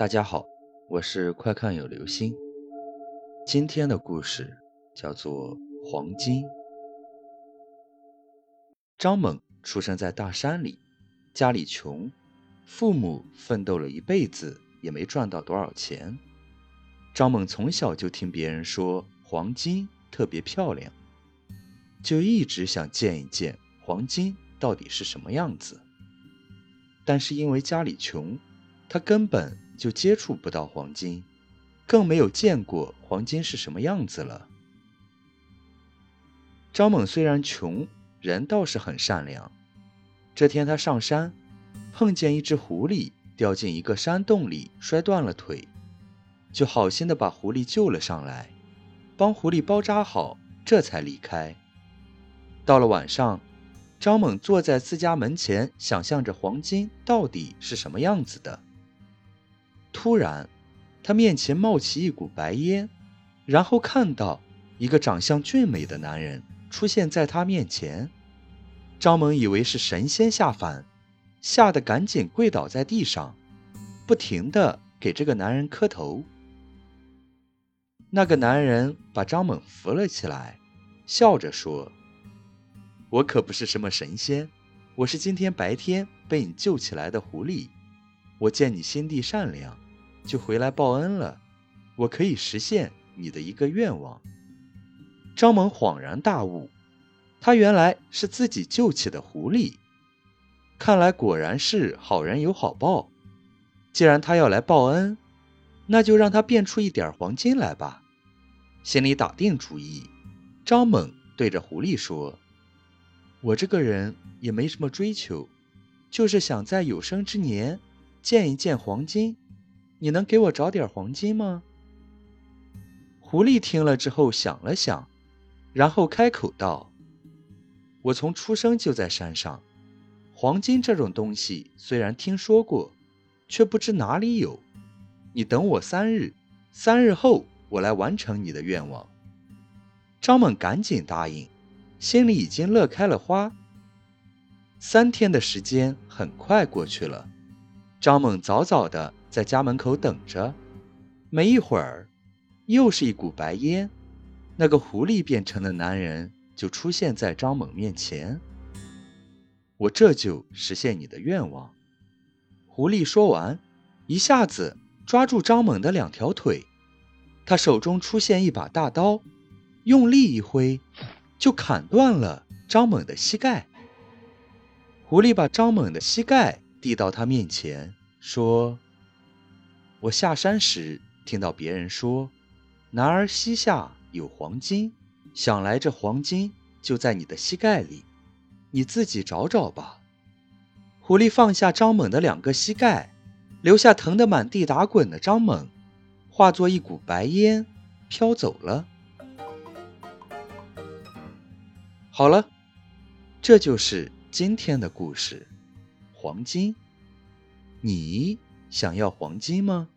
大家好，我是快看有流星。今天的故事叫做《黄金》。张猛出生在大山里，家里穷，父母奋斗了一辈子也没赚到多少钱。张猛从小就听别人说黄金特别漂亮，就一直想见一见黄金到底是什么样子。但是因为家里穷，他根本就接触不到黄金，更没有见过黄金是什么样子了。张猛虽然穷，人倒是很善良。这天他上山，碰见一只狐狸掉进一个山洞里，摔断了腿，就好心的把狐狸救了上来，帮狐狸包扎好，这才离开。到了晚上。张猛坐在自家门前，想象着黄金到底是什么样子的。突然，他面前冒起一股白烟，然后看到一个长相俊美的男人出现在他面前。张猛以为是神仙下凡，吓得赶紧跪倒在地上，不停的给这个男人磕头。那个男人把张猛扶了起来，笑着说。我可不是什么神仙，我是今天白天被你救起来的狐狸。我见你心地善良，就回来报恩了。我可以实现你的一个愿望。张猛恍然大悟，他原来是自己救起的狐狸。看来果然是好人有好报。既然他要来报恩，那就让他变出一点黄金来吧。心里打定主意，张猛对着狐狸说。我这个人也没什么追求，就是想在有生之年见一见黄金。你能给我找点黄金吗？狐狸听了之后想了想，然后开口道：“我从出生就在山上，黄金这种东西虽然听说过，却不知哪里有。你等我三日，三日后我来完成你的愿望。”张猛赶紧答应。心里已经乐开了花。三天的时间很快过去了，张猛早早的在家门口等着。没一会儿，又是一股白烟，那个狐狸变成的男人就出现在张猛面前。我这就实现你的愿望。狐狸说完，一下子抓住张猛的两条腿，他手中出现一把大刀，用力一挥。就砍断了张猛的膝盖。狐狸把张猛的膝盖递到他面前，说：“我下山时听到别人说，男儿膝下有黄金，想来这黄金就在你的膝盖里，你自己找找吧。”狐狸放下张猛的两个膝盖，留下疼得满地打滚的张猛，化作一股白烟飘走了。好了，这就是今天的故事。黄金，你想要黄金吗？